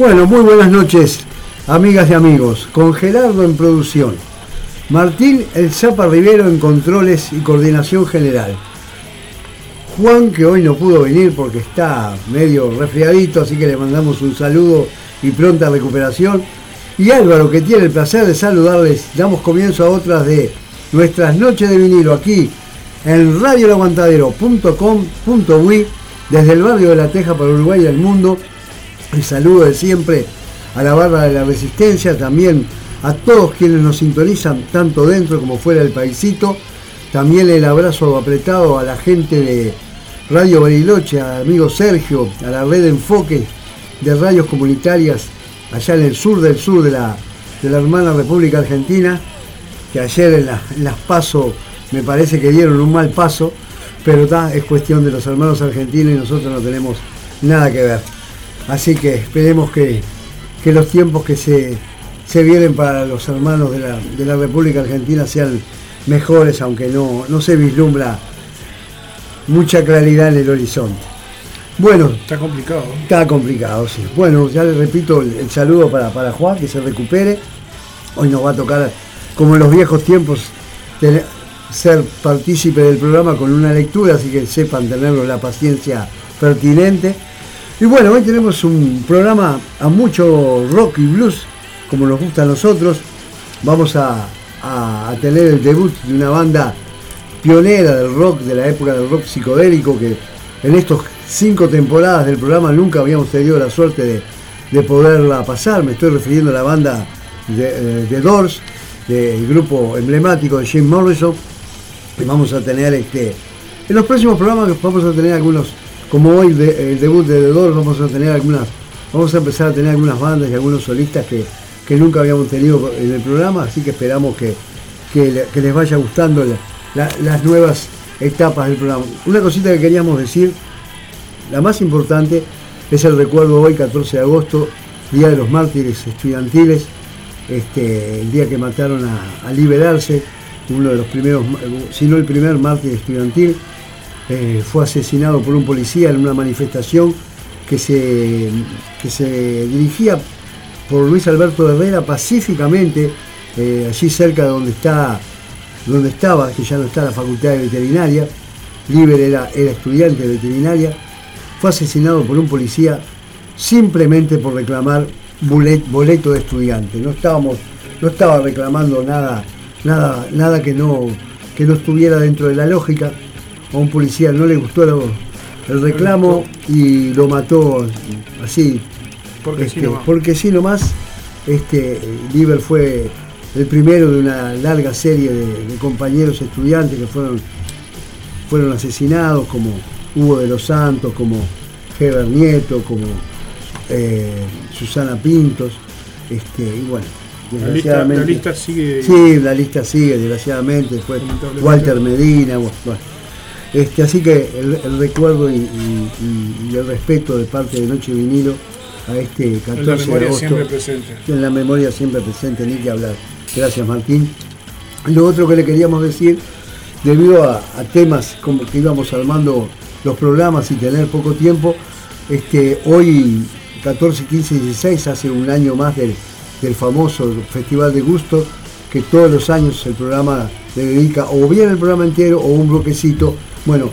Bueno, muy buenas noches, amigas y amigos. Con Gerardo en producción. Martín El Zapa Rivero en controles y coordinación general. Juan, que hoy no pudo venir porque está medio resfriadito, así que le mandamos un saludo y pronta recuperación. Y Álvaro, que tiene el placer de saludarles, damos comienzo a otras de nuestras noches de vinilo aquí en radiolaguantadero.com.uy desde el barrio de La Teja para Uruguay y el mundo el saludo de siempre a la barra de la resistencia, también a todos quienes nos sintonizan, tanto dentro como fuera del paisito. También el abrazo apretado a la gente de Radio Bariloche, al amigo Sergio, a la red enfoque de radios comunitarias allá en el sur del sur de la, de la hermana República Argentina, que ayer en, las pasos me parece que dieron un mal paso, pero está, es cuestión de los hermanos argentinos y nosotros no tenemos nada que ver. Así que esperemos que, los tiempos que se, vienen para los hermanos de la, República Argentina sean mejores, aunque no, no se vislumbra mucha claridad en el horizonte. Bueno. Está complicado. Está complicado, sí. Bueno, ya le repito el, saludo para, para, Juan, que se recupere. Hoy nos va a tocar, como en los viejos tiempos, ser partícipe del programa con una lectura, así que sepan tenerlo la paciencia pertinente. Y bueno, hoy tenemos un programa a mucho rock y blues, como nos gusta a nosotros. Vamos a, tener el debut de una banda pionera del rock, de la época del rock psicodélico, que en estos cinco temporadas del programa nunca habíamos tenido la suerte de, poderla pasar. Me estoy refiriendo a la banda de, eh, Doors, del grupo emblemático de Jim Morrison. Y vamos a tener este. En los próximos programas vamos a tener algunos como hoy el debut de The vamos a tener algunas, vamos a empezar a tener algunas bandas y algunos solistas que, nunca habíamos tenido en el programa, así que esperamos que, les vaya gustando las nuevas etapas del programa. Una cosita que queríamos decir, la más importante, es el recuerdo hoy, 14 de agosto, Día de los Mártires Estudiantiles, este, el día que mataron a, a Liberarse, uno de los primeros, si no el primer mártir estudiantil, eh, fue asesinado por un policía en una manifestación que se, se dirigía por Luis Alberto Herrera pacíficamente, eh, allí cerca de donde, está, donde estaba, que ya no está la Facultad de Veterinaria, Liber era, era estudiante de veterinaria, fue asesinado por un policía simplemente por reclamar boleto de estudiante. No estábamos, no estaba reclamando nada, nada, nada que no, que no estuviera dentro de la lógica a un policía no le gustó el reclamo y lo mató así. Porque, sí, nomás. porque sí nomás. Este, Liber fue el primero de una larga serie de, compañeros estudiantes que fueron, fueron asesinados, como Hugo de los Santos, como Heber Nieto, como eh, Susana Pintos. Este, y bueno, desgraciadamente. La lista, sigue. Sí, la lista sigue, desgraciadamente. Después Walter Medina, bueno, este, así que el, recuerdo y, el respeto de parte de Noche Vinilo a este 14 de agosto. En la memoria siempre presente. En la memoria siempre presente, ni que hablar. Gracias Martín. Lo otro que le queríamos decir, debido a, temas como que íbamos armando los programas y tener poco tiempo, este, hoy 14, 15 y 16, hace un año más del, del famoso Festival de Gusto, que todos los años el programa le dedica o bien el programa entero o un bloquecito bueno,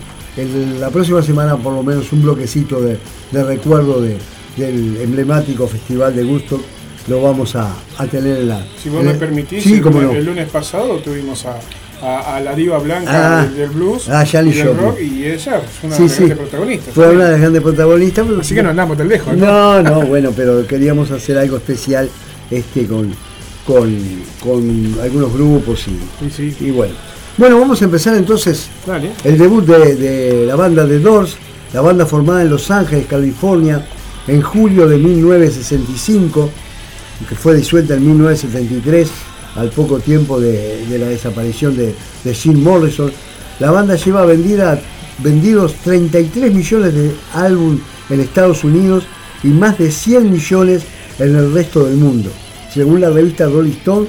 la próxima semana por lo menos un bloquecito de, recuerdo del emblemático Festival de Gusto lo vamos a, tener en la... Si vos me permitís, el, lunes pasado tuvimos a, la diva blanca ah, del, blues ah, y del rock y ella fue una de las grandes protagonistas. Fue una de las grandes protagistas. Así que no andamos tan lejos. No, no, bueno, pero queríamos hacer algo especial este con, con, algunos grupos y, y bueno. Bueno, vamos a empezar entonces el debut de, la banda The Doors, la banda formada en Los Ángeles, California, en julio de 1965, que fue disuelta en 1973, al poco tiempo de, la desaparición de, Jim Morrison. La banda lleva vendida, vendidos 33 millones de álbumes en Estados Unidos y más de 100 millones en el resto del mundo. Según la revista Rolling Stone,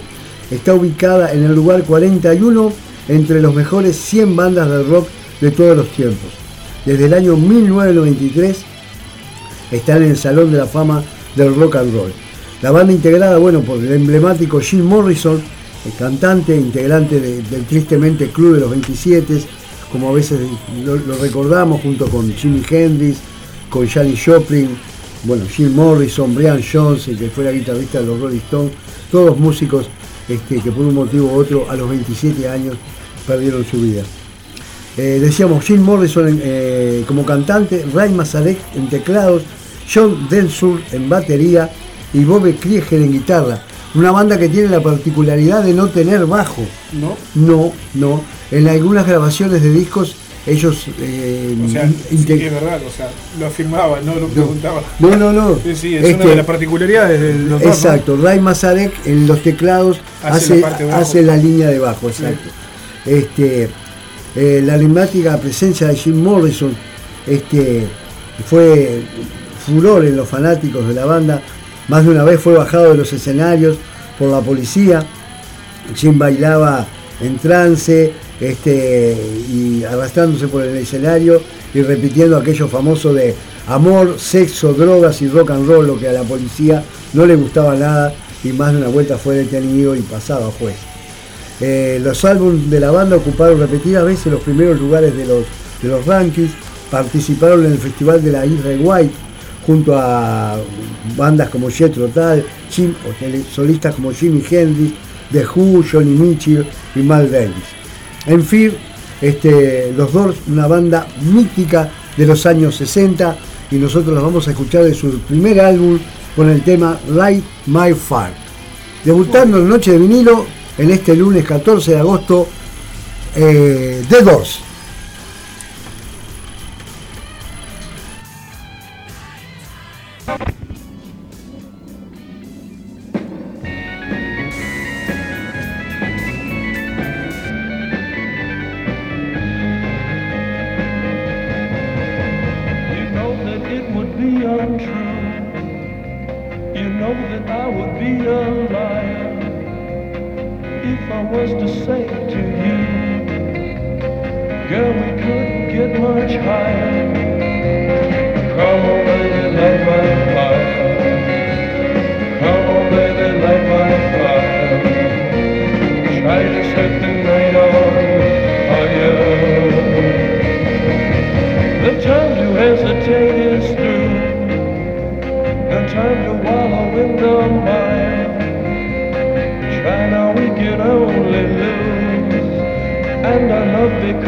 está ubicada en el lugar 41 entre los mejores 100 bandas de rock de todos los tiempos. Desde el año 1993 están en el Salón de la Fama del Rock and Roll. La banda integrada, bueno, por el emblemático Jim Morrison, el cantante, integrante del tristemente Club de los 27, como a veces lo, recordamos, junto con Jimi Hendrix, con Janis Joplin, bueno, Jim Morrison, Brian Jones, que fue la guitarrista de los Rolling Stones, todos músicos este, que por un motivo u otro a los 27 años perdieron su vida. Eh, decíamos Jim Morrison eh, como cantante, Ray Mazarek en teclados, John Densur en batería y Bob Krieger en guitarra. Una banda que tiene la particularidad de no tener bajo. No. No, no. En algunas grabaciones de discos ellos eh, o sea, es verdad, o sea, lo afirmaba, no lo preguntaba. No, no, no. Sí, sí, es una de las particularidades del Exacto, Ray Mazarek en los teclados hace, hace, la, línea de bajo, exacto. Este, eh, la emblemática presencia de Jim Morrison este, fue furor en los fanáticos de la banda. Más de una vez fue bajado de los escenarios por la policía. Jim bailaba en trance este, y arrastrándose por el escenario y repitiendo aquello famoso de amor, sexo, drogas y rock and roll, lo que a la policía no le gustaba nada y más de una vuelta fue detenido y pasado a juez. Eh, los álbumes de la banda ocuparon repetidas veces los primeros lugares de los, de los rankings, participaron en el Festival de la Isla White junto a bandas como Jethro Tull, Jim, o solistas como Jimi Hendrix, The Who, Johnny Mitchell y Mal Davis. En fin, este, los Doors, una banda mítica de los años 60 y nosotros los vamos a escuchar de su primer álbum con el tema Light My Fire. Debutando en Noche de Vinilo en este lunes 14 de agosto eh, de dos.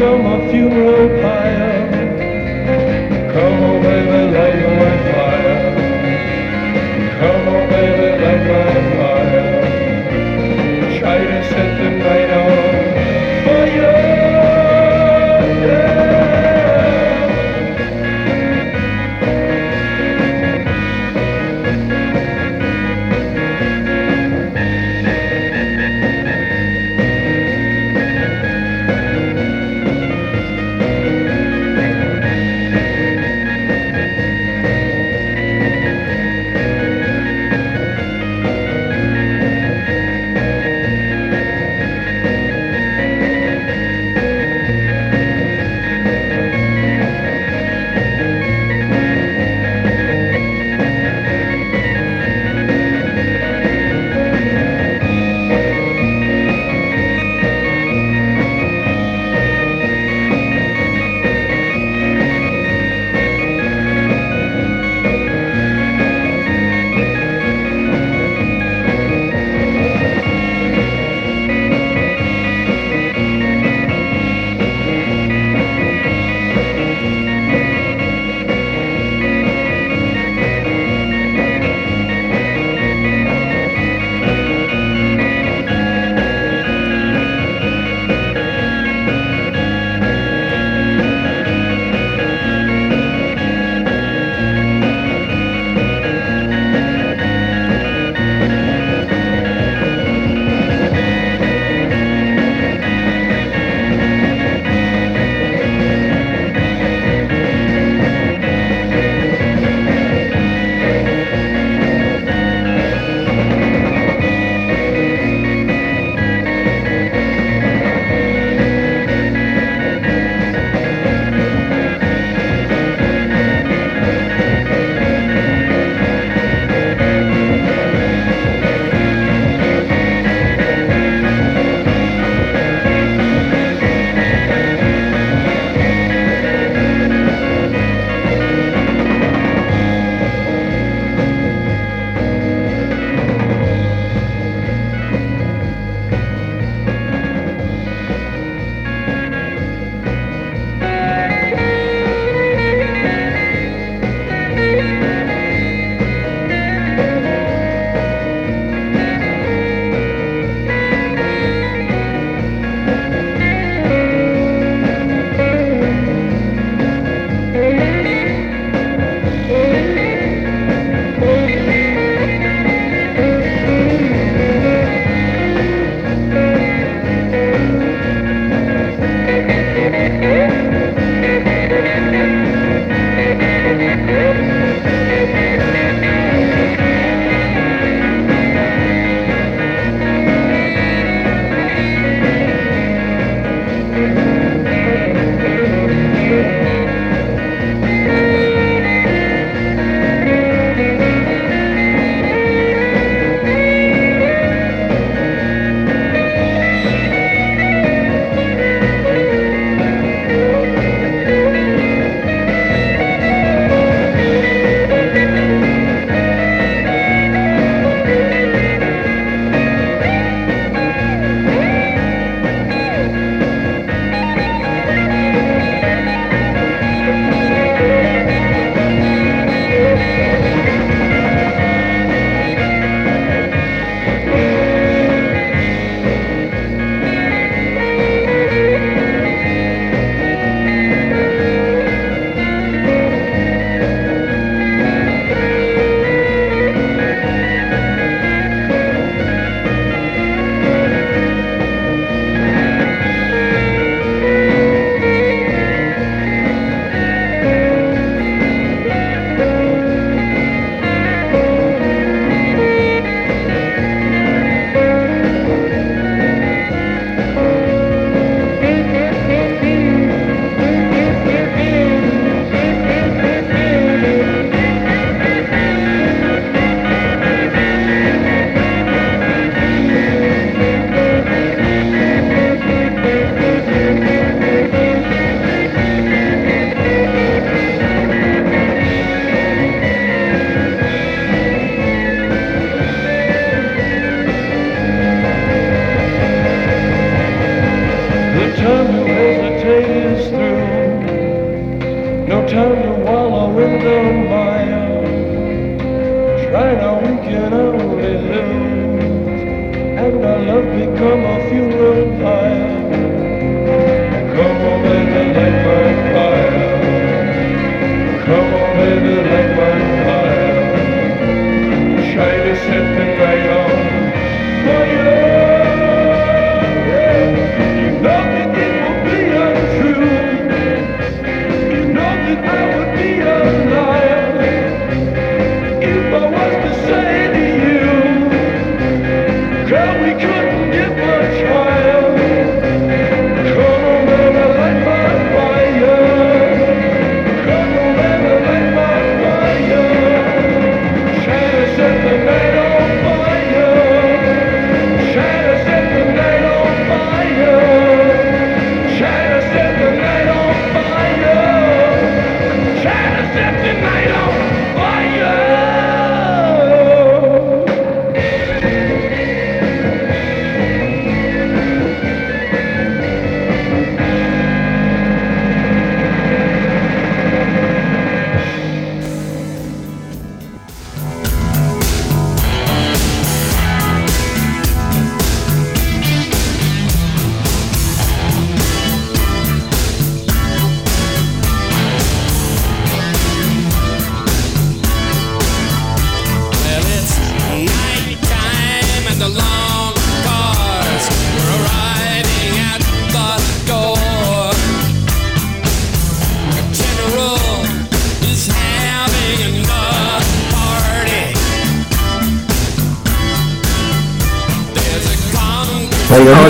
From a funeral pyre.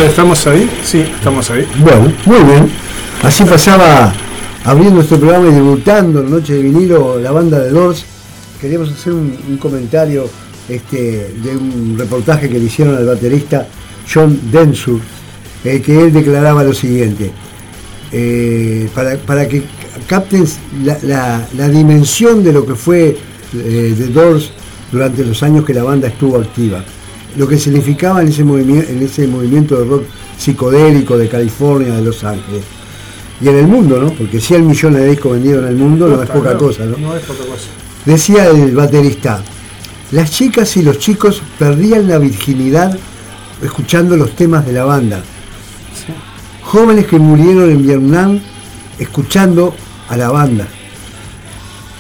Estamos ahí, sí, estamos ahí. Bueno, muy bien. Así pasaba abriendo este programa y debutando en Noche de Vinilo la banda de Doors. Queríamos hacer un, comentario este, de un reportaje que le hicieron al baterista John Densur, eh, que él declaraba lo siguiente. Eh, para, que capten la, dimensión de lo que fue eh, The Doors durante los años que la banda estuvo activa lo que significaba en ese, movimiento, en ese movimiento de rock psicodélico de California, de Los Ángeles. Y en el mundo, ¿no? Porque 100 millones de discos vendidos en el mundo no, es poca cosa, ¿no? No es poca cosa. Decía el baterista, las chicas y los chicos perdían la virginidad escuchando los temas de la banda. Jóvenes que murieron en Vietnam escuchando a la banda.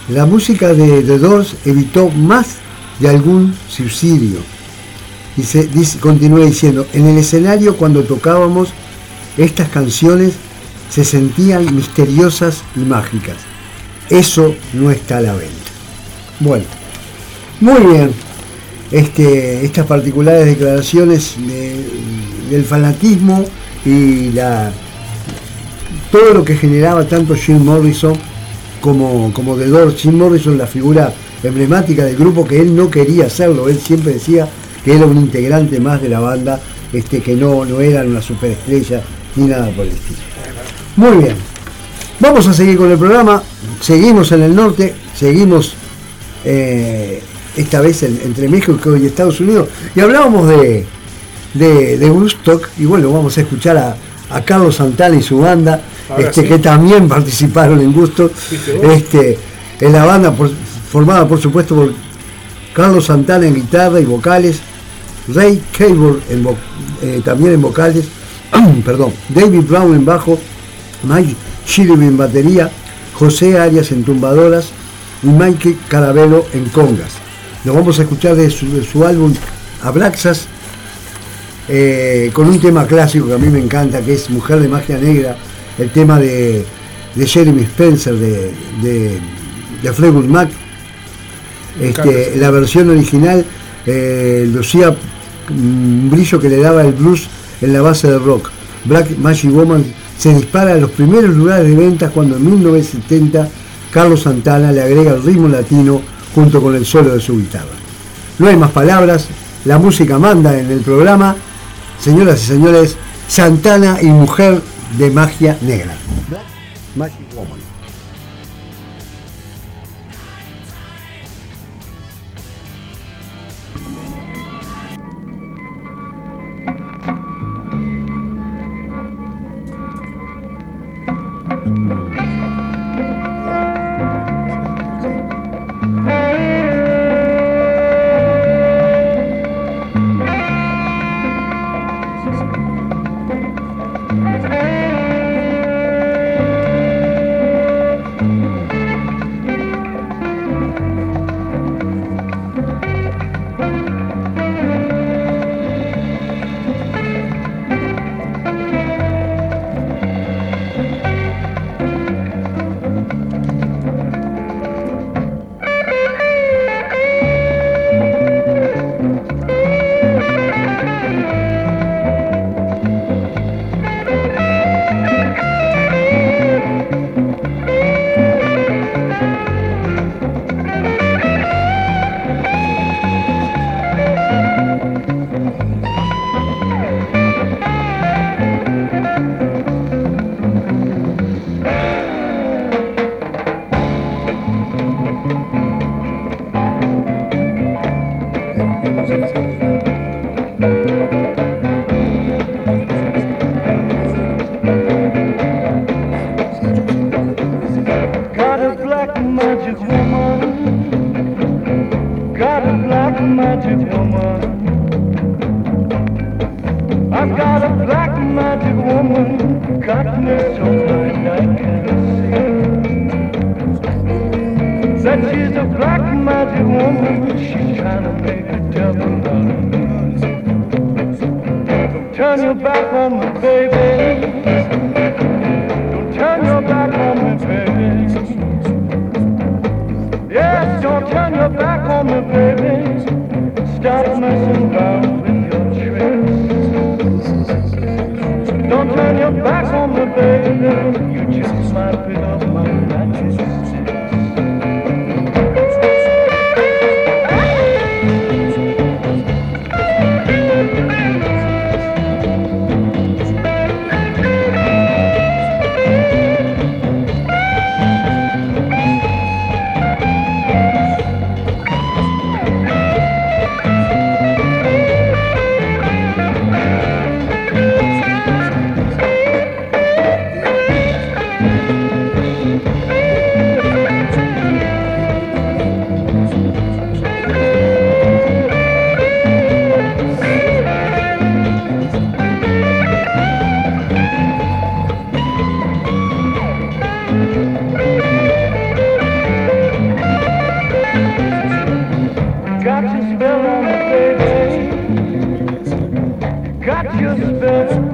La música de The Doors evitó más de algún suicidio. Dice, dice, continúa diciendo, en el escenario cuando tocábamos estas canciones se sentían misteriosas y mágicas. Eso no está a la venta. Bueno, muy bien. Este, estas particulares declaraciones del fanatismo y la, todo lo que generaba tanto Jim Morrison como, como The Doors. Jim Morrison, la figura emblemática del grupo que él no quería hacerlo, él siempre decía que era un integrante más de la banda, este, que no, no eran una superestrella ni nada por el estilo. Muy bien, vamos a seguir con el programa, seguimos en el norte, seguimos eh, esta vez entre México y Estados Unidos, y hablábamos de, de, de Woodstock, y bueno, vamos a escuchar a, Carlos Santana y su banda, este, que también participaron en Gusto, este, en la banda formada por supuesto por Carlos Santana en guitarra y vocales, Ray Cable eh, también en vocales, perdón, David Brown en bajo, Mike Shirley en batería, José Arias en tumbadoras y Mike Carabello en congas. Lo vamos a escuchar de su, álbum Abraxas eh, con un tema clásico que a mí me encanta, que es Mujer de Magia Negra, el tema de, Jeremy Spencer de, de, de Fleetwood Mac. Este, la versión original eh, lucía un brillo que le daba el blues en la base del rock. Black Magic Woman se dispara a los primeros lugares de ventas cuando en 1970 Carlos Santana le agrega el ritmo latino junto con el solo de su guitarra. No hay más palabras, la música manda en el programa. Señoras y señores, Santana y Mujer de Magia Negra. Black Magic Woman. baby.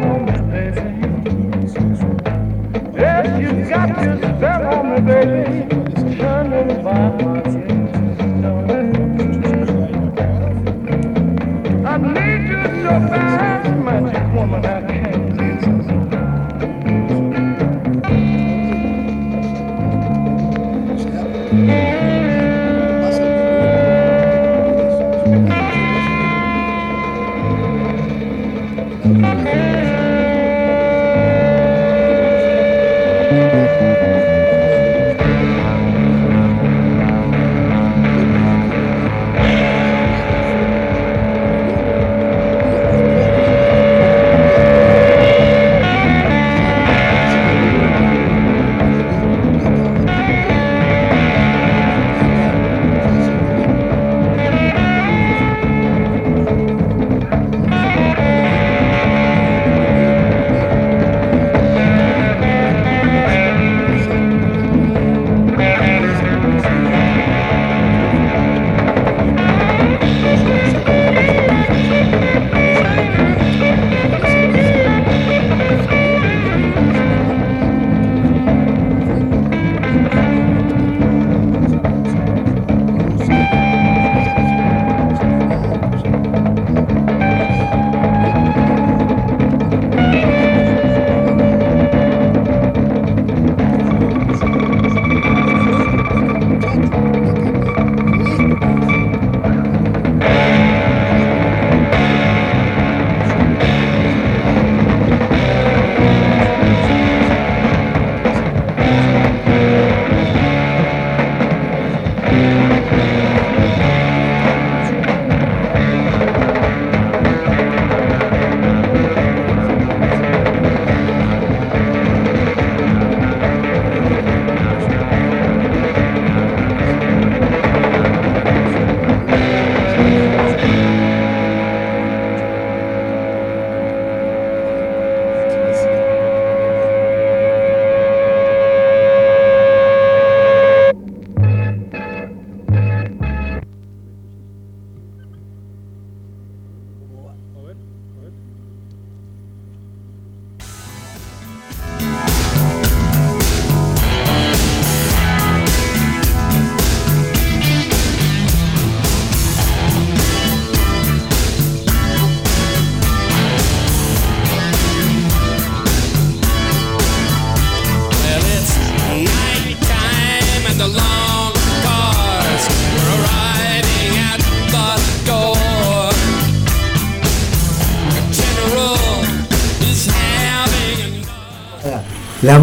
Yes, you got to step on me, baby. Turn it.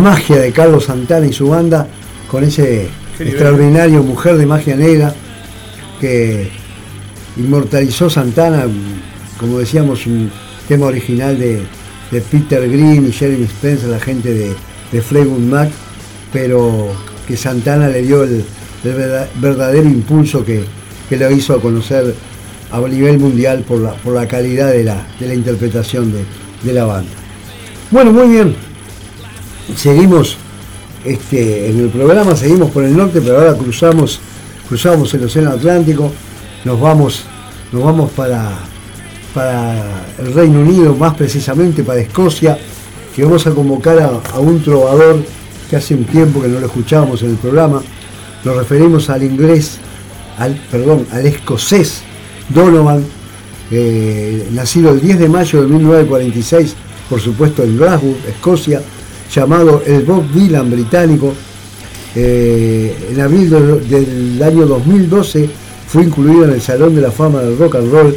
Magia de Carlos Santana y su banda con ese extraordinario Mujer de Magia Negra que inmortalizó Santana, como decíamos, un tema original de, Peter Green y Jeremy Spencer, la gente de, de Fleetwood Mac, pero que Santana le dio el, el verdadero impulso que, que lo hizo a conocer a nivel mundial por la, por la calidad de la, de la interpretación de, la banda. Bueno, muy bien. Seguimos este, en el programa, seguimos por el norte, pero ahora cruzamos, cruzamos el Océano Atlántico, nos vamos, nos vamos para, para el Reino Unido, más precisamente para Escocia, que vamos a convocar a, un trovador que hace un tiempo que no lo escuchábamos en el programa. Nos referimos al inglés, al, perdón, al escocés Donovan, eh, nacido el 10 de mayo de 1946, por supuesto en Glasgow, Escocia, llamado el Bob Dylan británico. Eh, en abril del año 2012 fue incluido en el Salón de la Fama del Rock and Roll.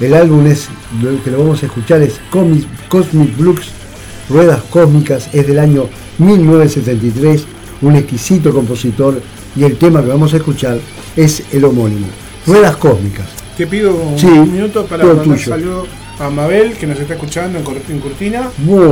El álbum es, que lo vamos a escuchar es Cosmic Blues, Ruedas Cósmicas, es del año 1973, un exquisito compositor y el tema que vamos a escuchar es el homónimo, Ruedas Cósmicas. Te pido un minuto para mandar un saludo a Mabel, que nos está escuchando en, Cortina,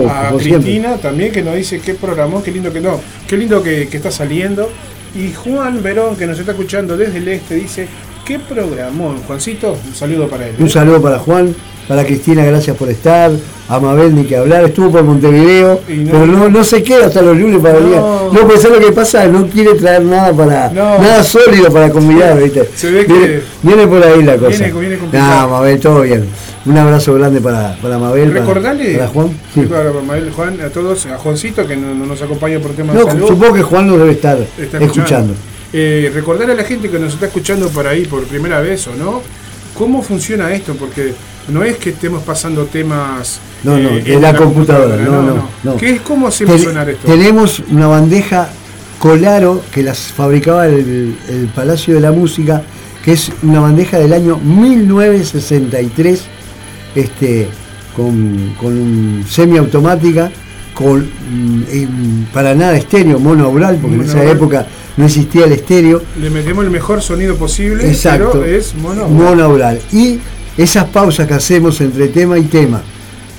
a Cristina también, que nos dice qué programó, qué lindo que no, qué lindo que, que, está saliendo. Y Juan Verón, que nos está escuchando desde el este, dice, ¿qué programó? Juancito, un saludo para él. Un ¿eh? saludo para Juan, para Cristina, gracias por estar. A Mabel, ni que hablar. Estuvo por Montevideo, pero no, no se queda hasta los lunes para venir. No, pues lo que pasa, no quiere traer nada para nada sólido para convidar, ¿viste? Se ve que viene, por ahí la cosa. Viene, viene no, Mabel, todo bien. Un abrazo grande para, para Mabel. Recordale para, Juan. Sí. Para Mabel, Juan, a todos, a Juancito que no, nos acompaña por temas de salud. Supongo que Juan nos debe estar escuchando. Eh, recordar a la gente que nos está escuchando por ahí por primera vez o no, cómo funciona esto, porque no es que estemos pasando temas no, no, eh, de la, computadora, no, no, no, ¿Qué es cómo hacemos sonar esto? Tenemos una bandeja Colaro que las fabricaba el, Palacio de la Música, que es una bandeja del año 1963, este, con, con semiautomática, con mm, para nada estéreo, monoaural, porque en esa época no existía el estéreo. Le metemos el mejor sonido posible, Exacto, pero es monaural. Y esas pausas que hacemos entre tema y tema,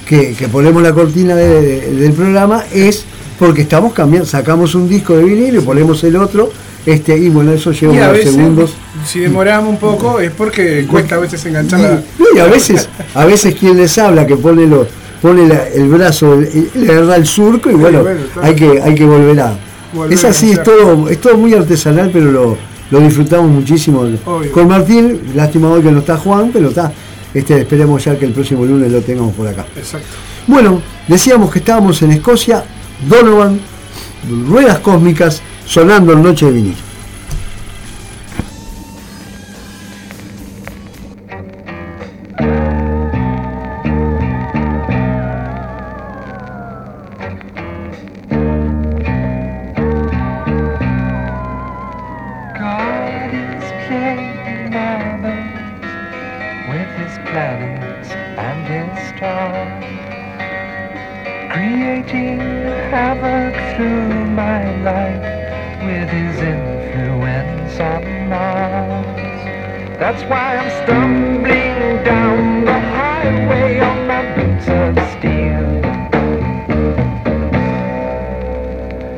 que, ponemos la cortina del programa, es porque estamos cambiando, sacamos un disco de vinilo y ponemos el otro, este, y bueno, eso lleva unos segundos. Si demoramos un poco es porque cuesta a veces enganchar y, a veces, a veces quien les habla que pone lo, pone el brazo, le agarra el surco y bueno, hay que, hay que volver a. es así, es todo, es todo muy artesanal, pero lo, lo disfrutamos muchísimo. Con Martín, lástima hoy que no está Juan, pero está. Este, esperemos ya que el próximo lunes lo tengamos por acá. Exacto. Bueno, decíamos que estábamos en Escocia, Donovan, Ruedas Cósmicas, sonando en Noche de planets and his stars creating havoc through my life with his influence on Mars. That's why I'm stumbling down the highway on my boots of steel.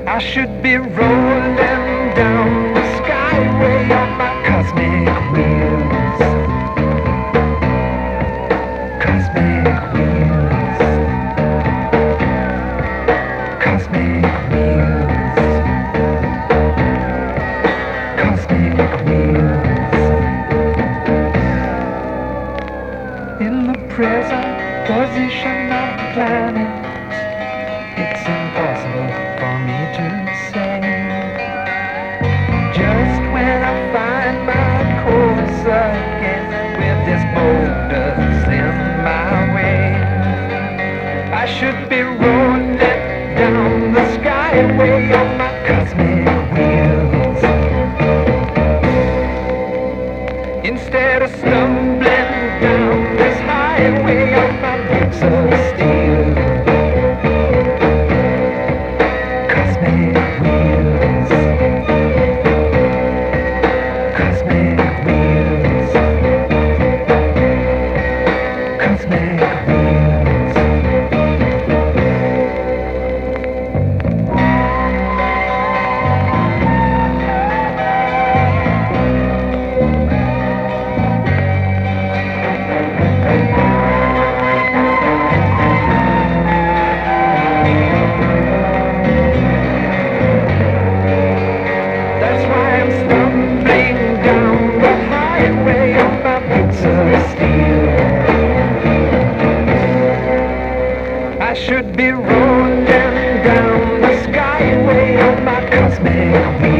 I should be rolling. down the skyway on my cosmic.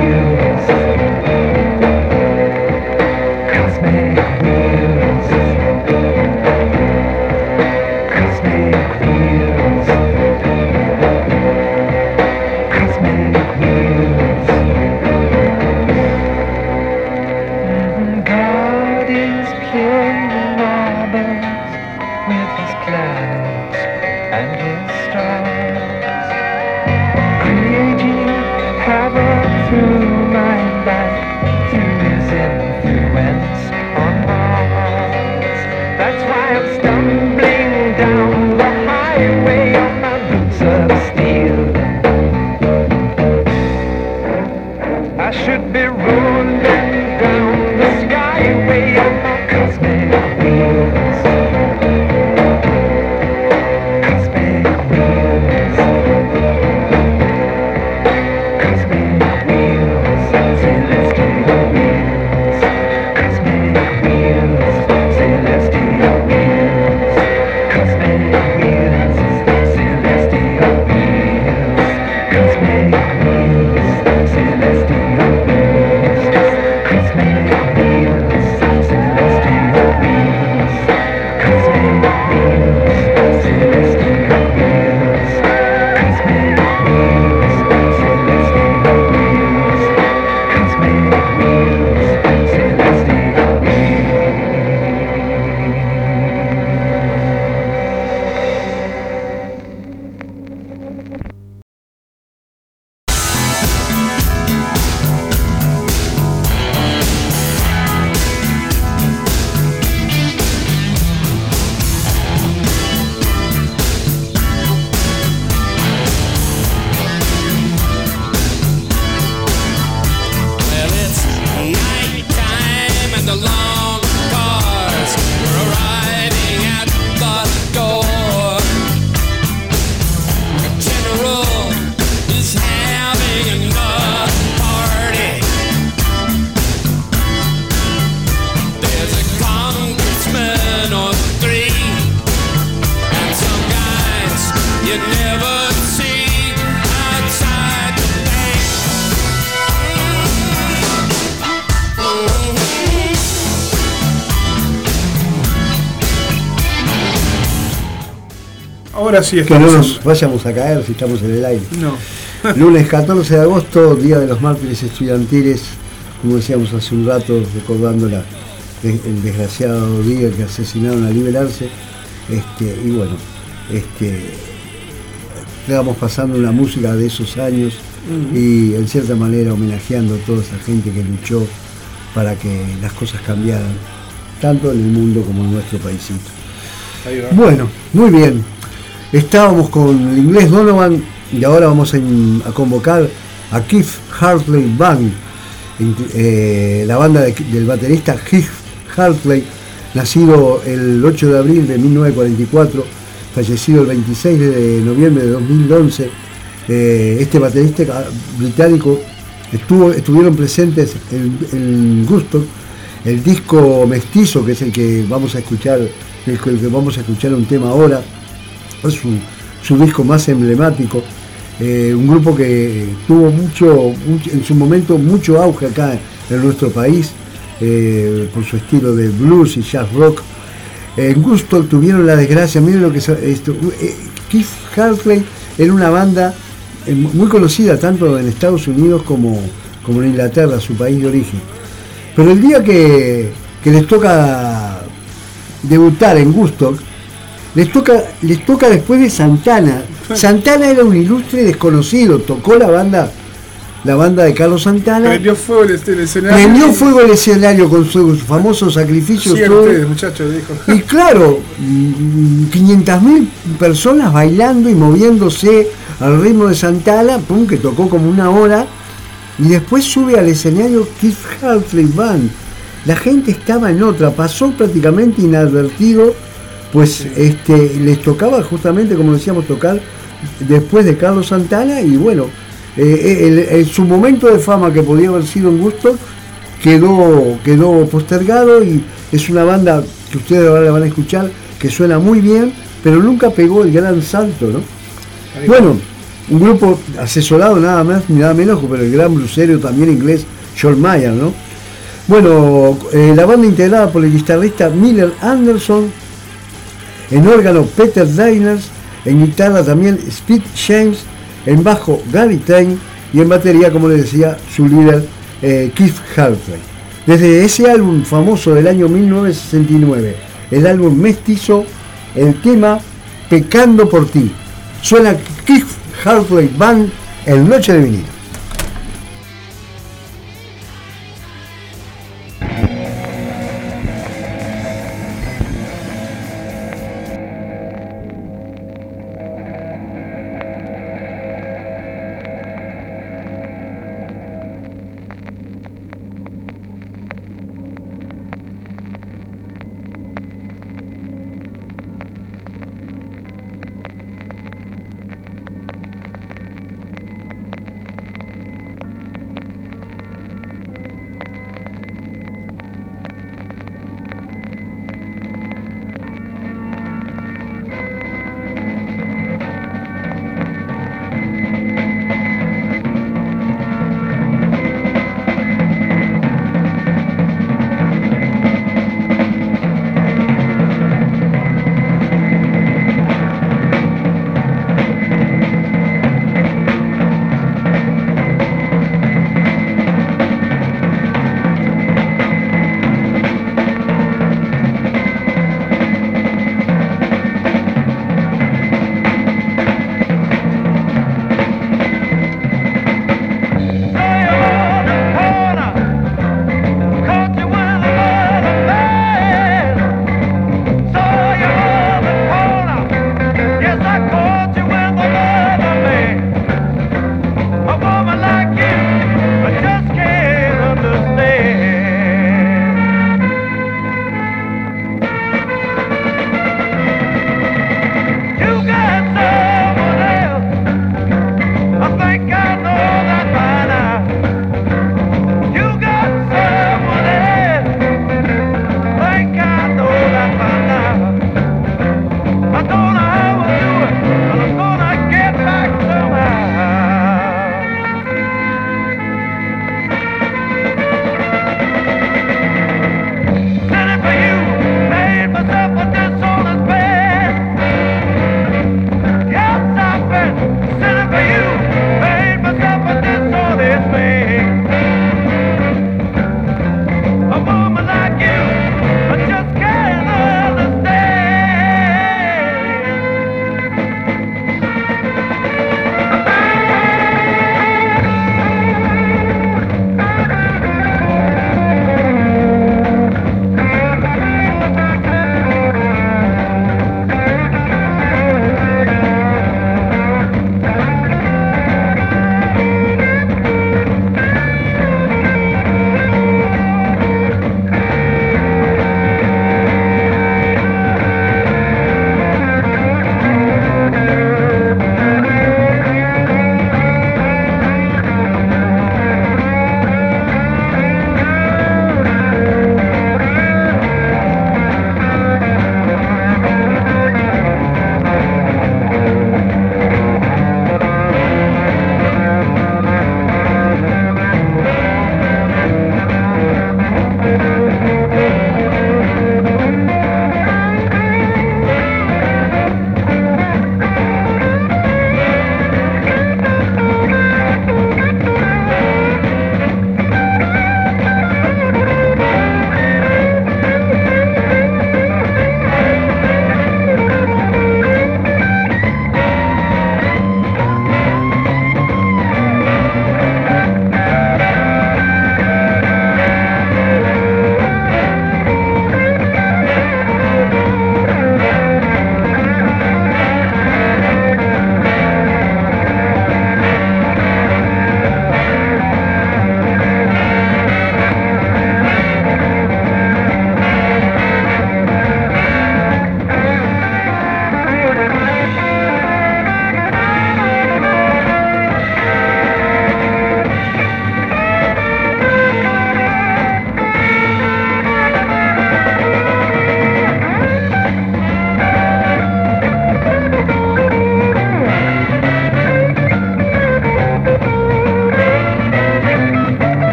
Que no nos vayamos a caer si estamos en el aire. No. Lunes 14 de agosto, Día de los Mártires Estudiantiles, como decíamos hace un rato, recordando la, el desgraciado día que asesinaron a liberarse. Este, y bueno, este, estábamos pasando una música de esos años y en cierta manera homenajeando a toda esa gente que luchó para que las cosas cambiaran, tanto en el mundo como en nuestro paísito. Bueno, muy bien. Estábamos con el inglés Donovan y ahora vamos a, convocar a Keith Hartley Band, eh, la banda del baterista Keith Hartley, nacido el 8 de abril de 1944, fallecido el 26 de noviembre de 2011. Eh, este baterista británico estuvo, estuvieron presentes en, Gusto, el disco mestizo, que es el que vamos a escuchar, el que vamos a escuchar un tema ahora es su, disco más emblemático. Eh, un grupo que tuvo mucho, en su momento mucho auge acá en nuestro país eh, por su estilo de blues y jazz rock. En Gusto tuvieron la desgracia, miren lo que es esto. Eh, Keith Hartley era una banda muy conocida tanto en Estados Unidos como, como en Inglaterra, su país de origen. Pero el día que, que les toca debutar en Gusto, les toca, les toca después de Santana. Santana era un ilustre desconocido, tocó la banda la banda de Carlos Santana. Prendió fuego el, escenario. Prendió fuego el escenario con su famoso sacrificio. Sí, ustedes, muchachos, dijo. Y claro, 500.000 personas bailando y moviéndose al ritmo de Santana, pum, que tocó como una hora. Y después sube al escenario Keith Hartley Band. La gente estaba en otra, pasó prácticamente inadvertido pues este, les tocaba justamente, como decíamos, tocar después de Carlos Santana y bueno, eh, eh su momento de fama que podía haber sido en gusto quedó, quedó postergado y es una banda que ustedes ahora van a escuchar que suena muy bien, pero nunca pegó el gran salto, ¿no? Bueno, un grupo asesorado nada más ni nada menos por el gran blusero también inglés John Mayer, ¿no? Bueno, eh, la banda integrada por el guitarrista Miller Anderson, en órgano Peter Diners, en guitarra también Speed James, en bajo Gary Tain y en batería, como les decía, su líder eh, Keith Hartley. Desde ese álbum famoso del año 1969, el álbum mestizo, el tema Pecando por ti. Suena Keith Hartley Band el Noche de Vinilo.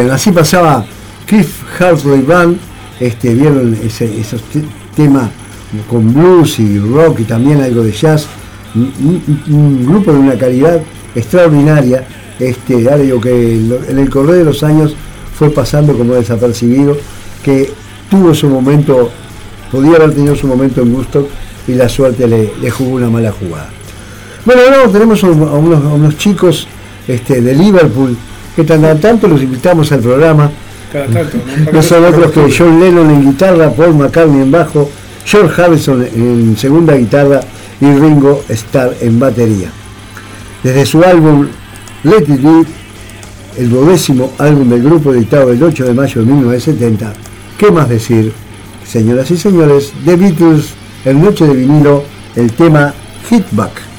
Así pasaba Cliff Hartley Band, este, vieron esos temas con blues y rock y también algo de jazz, un, grupo de una calidad extraordinaria, este, algo que en el correr de los años fue pasando como desapercibido, que tuvo su momento, podía haber tenido su momento en gusto y la suerte le, jugó una mala jugada. Bueno, ahora tenemos a unos, chicos este, de Liverpool que tan tanto los invitamos al programa. no son otros que John Lennon en guitarra, Paul McCartney en bajo, George Harrison en segunda guitarra y Ringo Starr en batería. Desde su álbum Let It Be, el duodécimo álbum del grupo editado el 8 de mayo de 1970, ¿qué más decir? Señoras y señores, The Beatles, el noche de vinilo, el tema Hitback.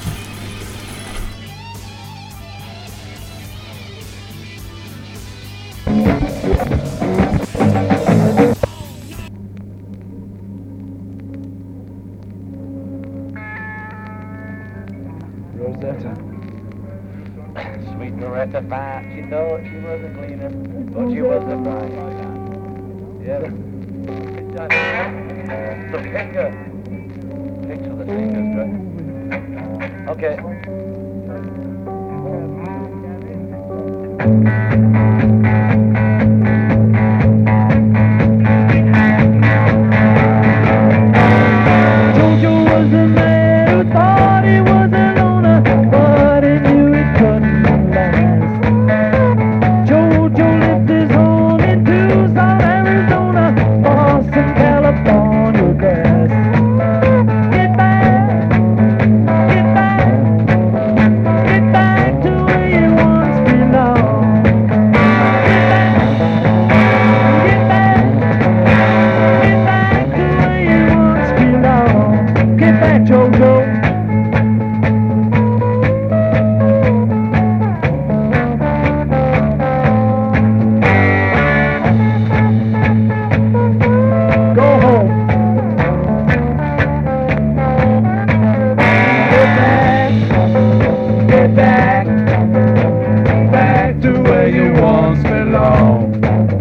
The long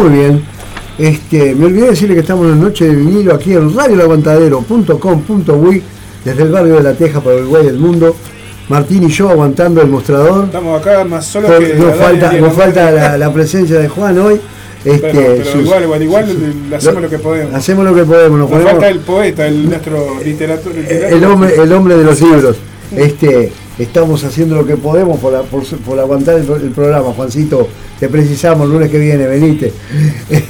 Muy bien. Este, me olvidé decirle que estamos en noche de vinilo aquí en radioelaguantadero.com.uy desde el barrio de La Teja para Uruguay del mundo. Martín y yo aguantando el mostrador. Estamos acá más solo que. Nos falta, nos falta la, presencia de Juan hoy. Este, pero, igual, igual, igual hacemos lo, que podemos. Hacemos lo que podemos. Nos, falta el poeta, el nuestro literato, El hombre, el hombre de los libros. Este, estamos haciendo lo que podemos por, por, aguantar el, programa, Juancito. Te precisamos el lunes que viene, venite.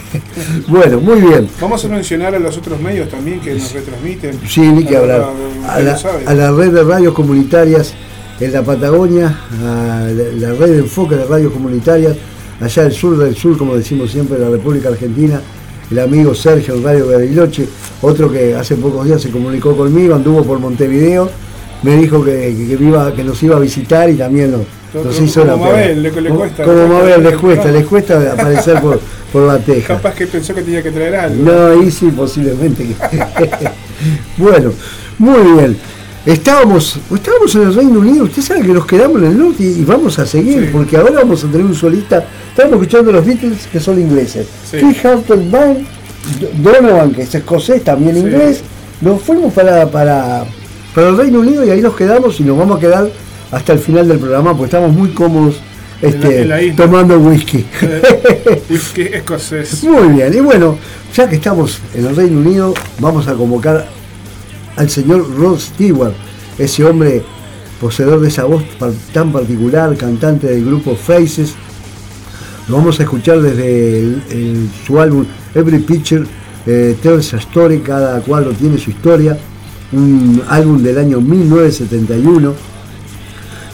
bueno, muy bien. Vamos a mencionar a los otros medios también que nos retransmiten. Sí, ni que hablar. A la, a la, red de radios comunitarias en la Patagonia, a la, red de enfoque de radios comunitarias, allá del sur del sur, como decimos siempre, de la República Argentina, el amigo Sergio en Radio Bariloche, otro que hace pocos días se comunicó conmigo, anduvo por Montevideo me dijo que, iba, que nos iba a visitar y también nos, hizo como la Mabel, le, le cuesta. Como Mabel, les cuesta, les cuesta aparecer por, por la teja. Capaz que pensó que tenía que traer algo. No, ahí sí, posiblemente. bueno, muy bien. Estábamos, estábamos en el Reino Unido, usted sabe que nos quedamos en el norte y, vamos a seguir, porque ahora vamos a tener un solista. Estábamos escuchando los Beatles que son ingleses. Sí. Keith Hampton Band, Donovan, que es escocés, también inglés. Nos fuimos para, para, para el Reino Unido y ahí nos quedamos y nos vamos a quedar hasta el final del programa porque estamos muy cómodos este, tomando whisky. whisky escocés. Muy bien, y bueno, ya que estamos en el Reino Unido, vamos a convocar al señor Rod Stewart, ese hombre poseedor de esa voz tan particular, cantante del grupo Faces. Lo vamos a escuchar desde su álbum Every Picture eh, Tells a Story, cada cuadro tiene su historia un álbum del año 1971,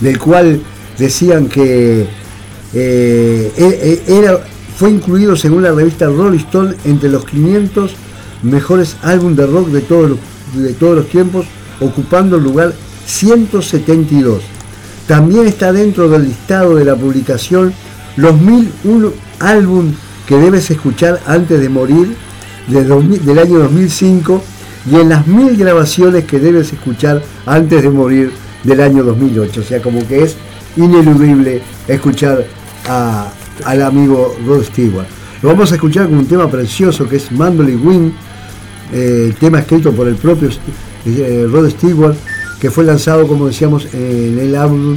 del cual decían que eh, e, e, era, fue incluido según la revista Rolling Stone entre los 500 mejores álbumes de rock de todos los, de todos los tiempos, ocupando el lugar 172. También está dentro del listado de la publicación los 1001 álbumes que debes escuchar antes de morir del año 2005 y en las mil grabaciones que debes escuchar antes de morir del año 2008. O sea, como que es ineludible escuchar al amigo Rod Stewart. Lo vamos a escuchar con un tema precioso que es Mandolin Wind, eh, el tema escrito por el propio eh, Rod Stewart, que fue lanzado, como decíamos, en el álbum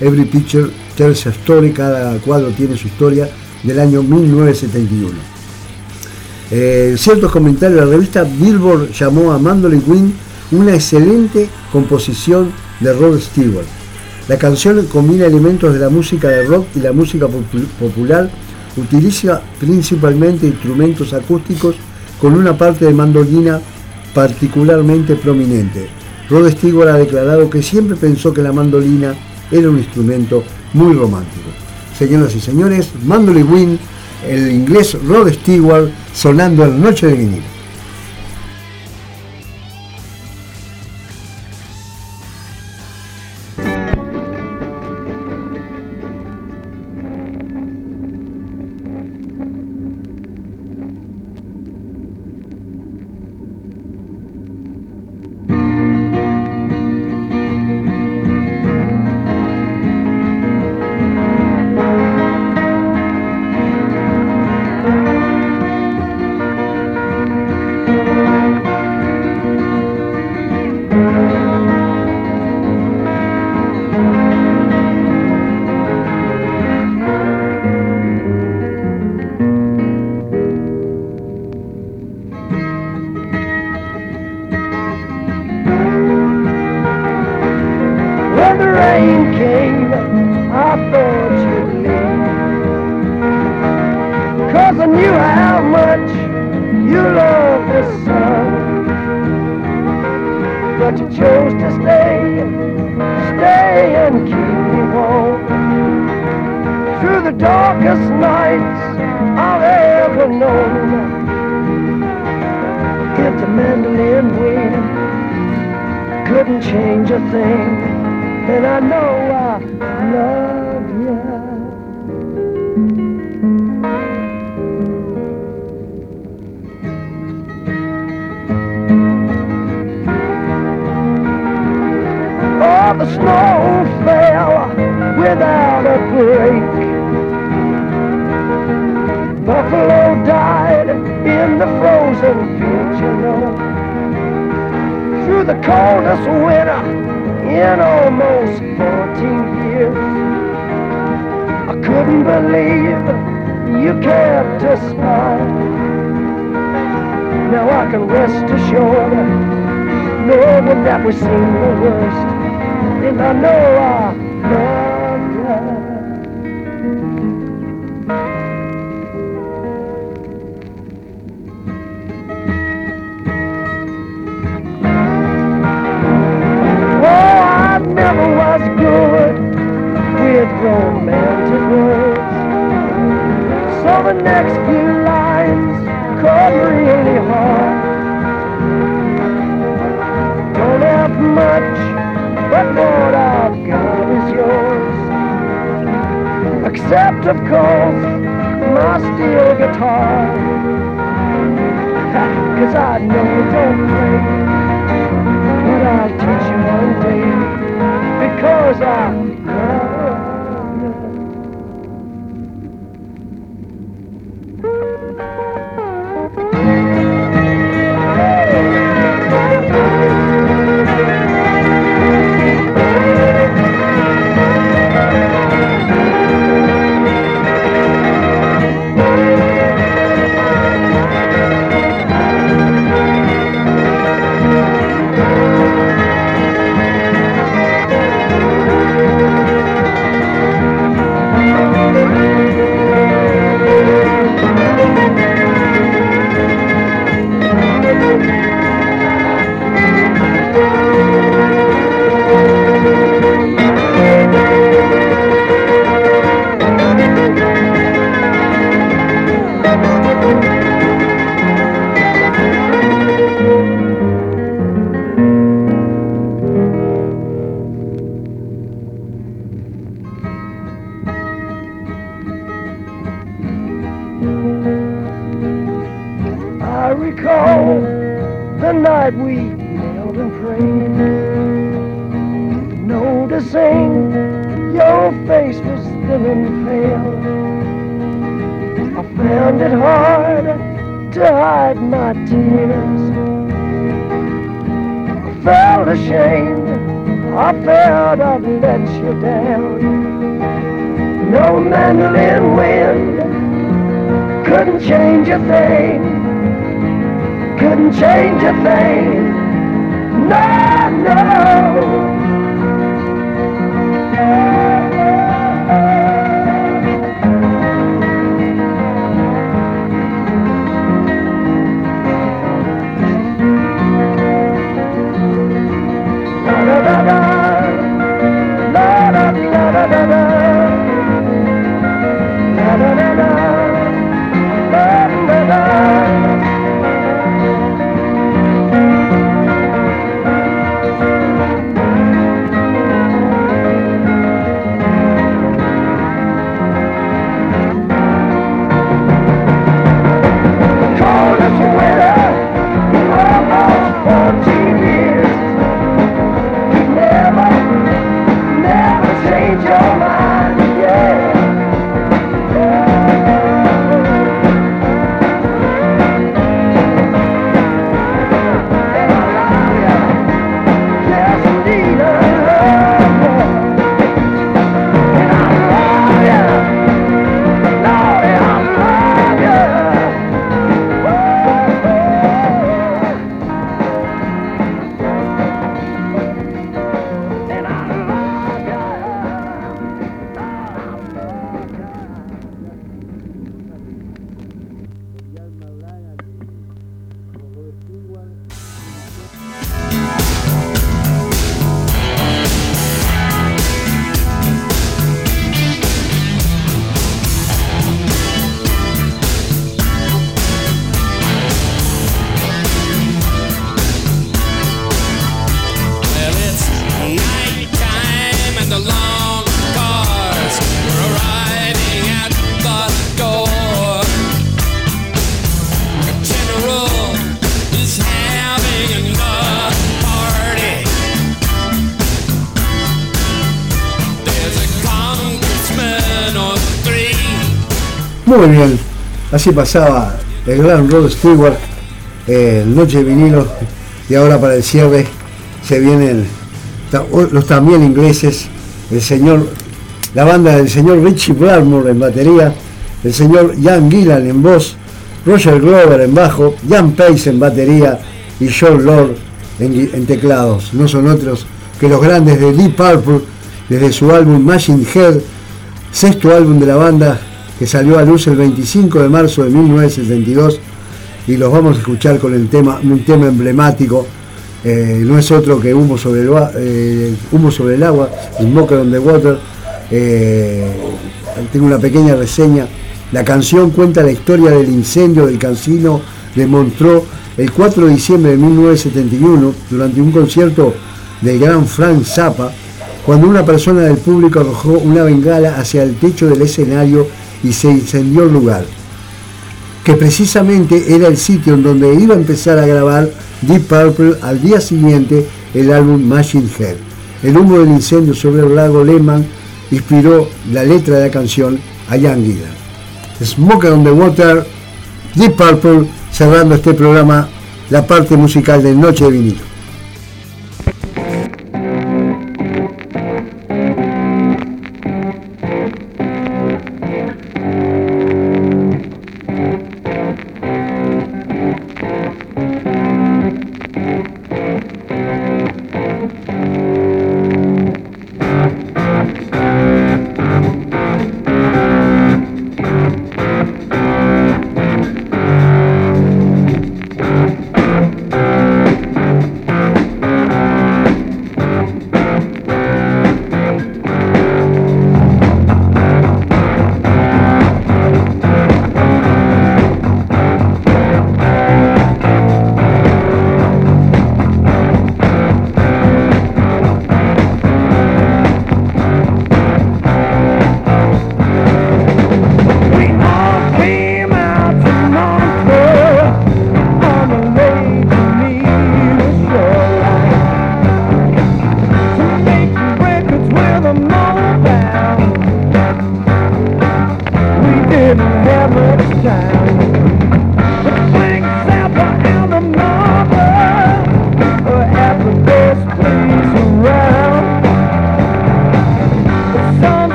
Every Picture Tells a Story, cada cuadro tiene su historia, del año 1971. Eh, ciertos comentarios, la revista Billboard llamó a Mandolin Wind una excelente composición de Rod Stewart. La canción combina elementos de la música de rock y la música popular, utiliza principalmente instrumentos acústicos con una parte de mandolina particularmente prominente. Rod Stewart ha declarado que siempre pensó que la mandolina era un instrumento muy romántico. Señoras y señores, Mandolin Wind el inglés Rod Stewart sonando en Noche de Vinilo. you chose to stay, stay and keep me warm. Through the darkest nights I've ever known, if the mandolin wind couldn't change a thing, then I know I love. snow fell without a break. Buffalo died in the frozen fields, you know. Through the coldest winter in almost 14 years. I couldn't believe you kept a smile. Now I can rest assured, knowing that we've seen the worst in the Noah. Of course, my steel guitar. Yeah. Muy bien. Así pasaba el gran Rod Stewart, el Noche de vinilo, y ahora para el cierre se vienen los también ingleses, el señor, la banda del señor Richie Blackmore en batería, el señor Jan Gillan en voz, Roger Glover en bajo, Jan Pace en batería y John Lord en, en teclados. No son otros que los grandes de Deep Purple desde su álbum Machine Head, sexto álbum de la banda que salió a luz el 25 de marzo de 1962 y los vamos a escuchar con el tema, un tema emblemático, eh, no es otro que Humo sobre el, eh, humo sobre el agua, Smoke on the Water. Eh, tengo una pequeña reseña. La canción cuenta la historia del incendio del casino de Montreux el 4 de diciembre de 1971 durante un concierto del gran Frank Zappa, cuando una persona del público arrojó una bengala hacia el techo del escenario y se incendió el lugar, que precisamente era el sitio en donde iba a empezar a grabar Deep Purple al día siguiente el álbum Machine Head. El humo del incendio sobre el lago Lehman inspiró la letra de la canción a Gillan. Smoke on the Water, Deep Purple, cerrando este programa, la parte musical de Noche de Vinilo.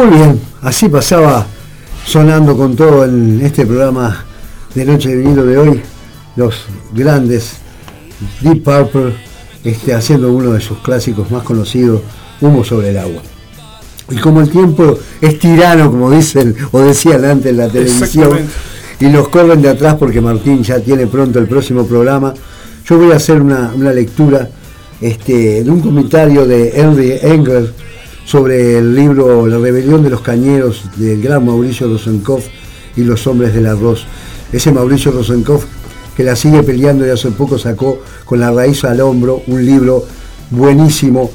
Muy bien, así pasaba sonando con todo en este programa de Noche de Vinilo de hoy, los grandes Deep Purple este, haciendo uno de sus clásicos más conocidos, Humo sobre el agua. Y como el tiempo es tirano, como dicen o decían antes en la televisión, y los corren de atrás porque Martín ya tiene pronto el próximo programa, yo voy a hacer una, lectura este, de un comentario de Henry Engel sobre el libro La rebelión de los cañeros del gran Mauricio Rosenkopf y los hombres del arroz. Ese Mauricio Rosenkopf que la sigue peleando y hace poco sacó con la raíz al hombro un libro buenísimo,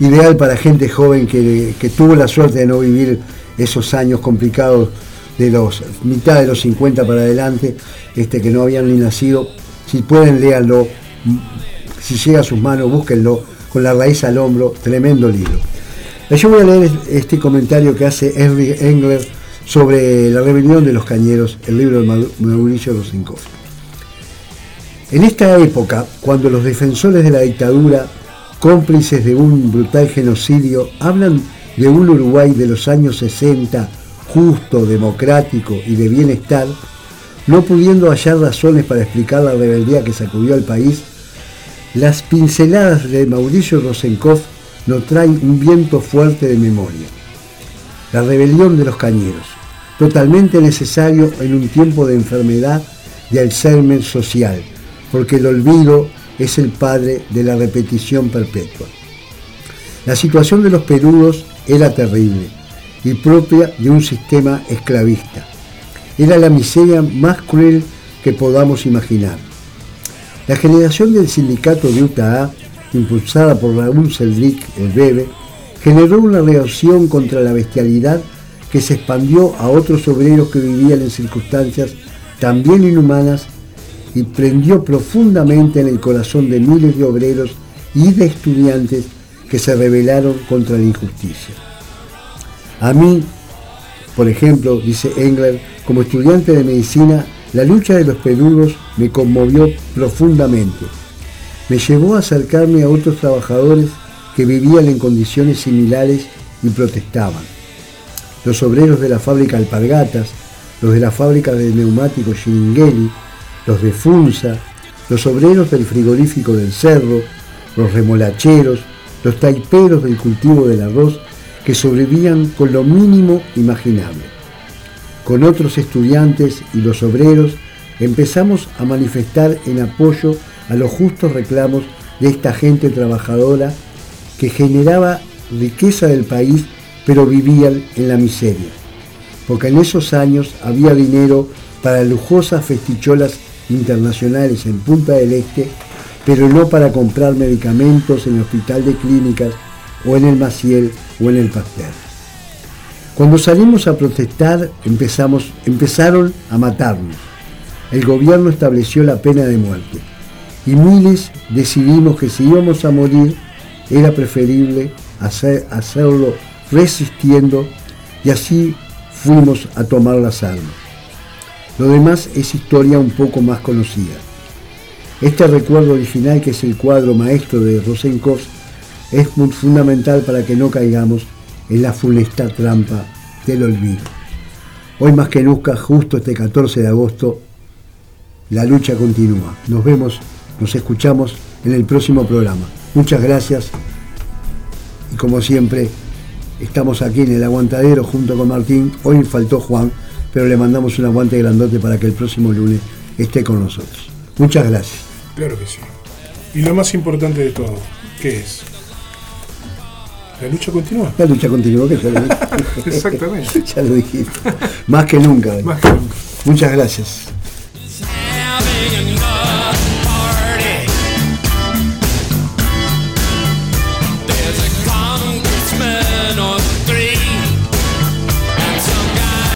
ideal para gente joven que, tuvo la suerte de no vivir esos años complicados de los mitad de los 50 para adelante, este, que no habían ni nacido. Si pueden, léanlo. Si llega a sus manos, búsquenlo. Con la raíz al hombro, tremendo libro. Yo voy a leer este comentario que hace Henry Engler sobre la rebelión de los cañeros, el libro de Mauricio Rosenkopf. En esta época, cuando los defensores de la dictadura, cómplices de un brutal genocidio, hablan de un Uruguay de los años 60, justo, democrático y de bienestar, no pudiendo hallar razones para explicar la rebeldía que sacudió al país, las pinceladas de Mauricio Rosenkopf nos traen un viento fuerte de memoria. La rebelión de los cañeros, totalmente necesario en un tiempo de enfermedad de Alzheimer social, porque el olvido es el padre de la repetición perpetua. La situación de los perudos era terrible y propia de un sistema esclavista. Era la miseria más cruel que podamos imaginar. La generación del sindicato de UTA, impulsada por Raúl Celdric, el Bebe, generó una reacción contra la bestialidad que se expandió a otros obreros que vivían en circunstancias también inhumanas y prendió profundamente en el corazón de miles de obreros y de estudiantes que se rebelaron contra la injusticia. A mí, por ejemplo, dice Engler, como estudiante de medicina, la lucha de los peludos me conmovió profundamente. Me llevó a acercarme a otros trabajadores que vivían en condiciones similares y protestaban. Los obreros de la fábrica Alpargatas, los de la fábrica de neumáticos Schilingeli, los de Funza, los obreros del frigorífico del cerro, los remolacheros, los taiperos del cultivo del arroz que sobrevivían con lo mínimo imaginable. Con otros estudiantes y los obreros empezamos a manifestar en apoyo a los justos reclamos de esta gente trabajadora que generaba riqueza del país pero vivían en la miseria, porque en esos años había dinero para lujosas festicholas internacionales en Punta del Este, pero no para comprar medicamentos en el Hospital de Clínicas o en el Maciel o en el Pasteur. Cuando salimos a protestar empezamos, empezaron a matarnos. El gobierno estableció la pena de muerte y miles decidimos que si íbamos a morir era preferible hacer, hacerlo resistiendo y así fuimos a tomar las armas. Lo demás es historia un poco más conocida. Este recuerdo original, que es el cuadro maestro de Rosenkopf, es fundamental para que no caigamos en la funesta trampa del olvido. Hoy más que nunca, justo este 14 de agosto, la lucha continúa. Nos vemos, nos escuchamos en el próximo programa. Muchas gracias y como siempre, estamos aquí en el aguantadero junto con Martín. Hoy faltó Juan pero le mandamos un aguante grandote para que el próximo lunes esté con nosotros. Muchas gracias. Claro que sí. Y lo más importante de todo, ¿qué es? La lucha continúa. La lucha continúa, que ya lo Exactamente. ya lo dijiste. Más que nunca. Más que nunca. Muchas gracias.